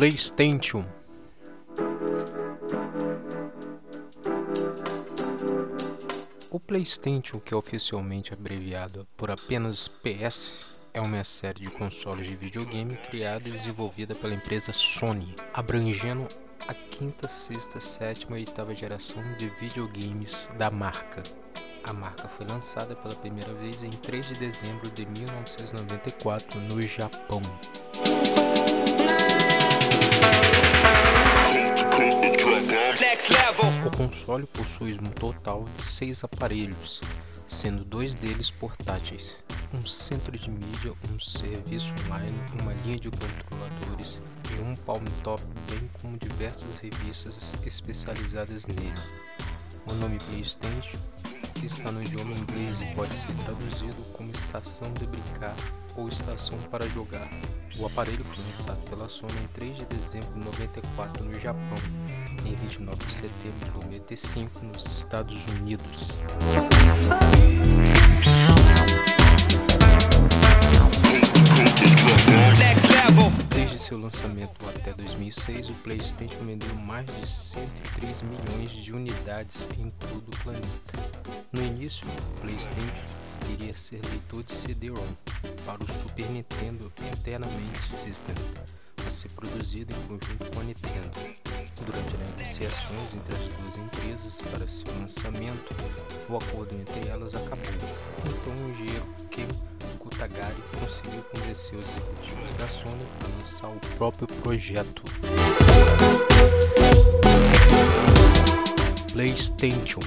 PlayStation. O PlayStation, que é oficialmente abreviado por apenas PS, é uma série de consoles de videogame criada e desenvolvida pela empresa Sony, abrangendo a quinta, sexta, sétima e oitava geração de videogames da marca. A marca foi lançada pela primeira vez em 3 de dezembro de 1994 no Japão. Console possui um total de seis aparelhos, sendo dois deles portáteis, um centro de mídia, um serviço online, uma linha de controladores e um palm top, bem como diversas revistas especializadas nele. O nome PlayStation está no idioma inglês e pode ser traduzido como estação de brincar ou estação para jogar. O aparelho foi lançado pela Sony em 3 de dezembro de 94 no Japão e em 29 de setembro de 95 nos Estados Unidos. Desde seu lançamento 2006, o PlayStation vendeu mais de 103 milhões de unidades em todo o planeta. No início, o PlayStation iria ser leitor de CD-ROM para o Super Nintendo Eternamente System, a ser produzido em conjunto com a Nintendo. Durante as negociações entre as duas empresas para seu lançamento, o acordo entre elas acabou. Então, o engenheiro Ken Kutagari conseguiu convencer os executivos da Sony a lançar o próprio projeto. PlayStation.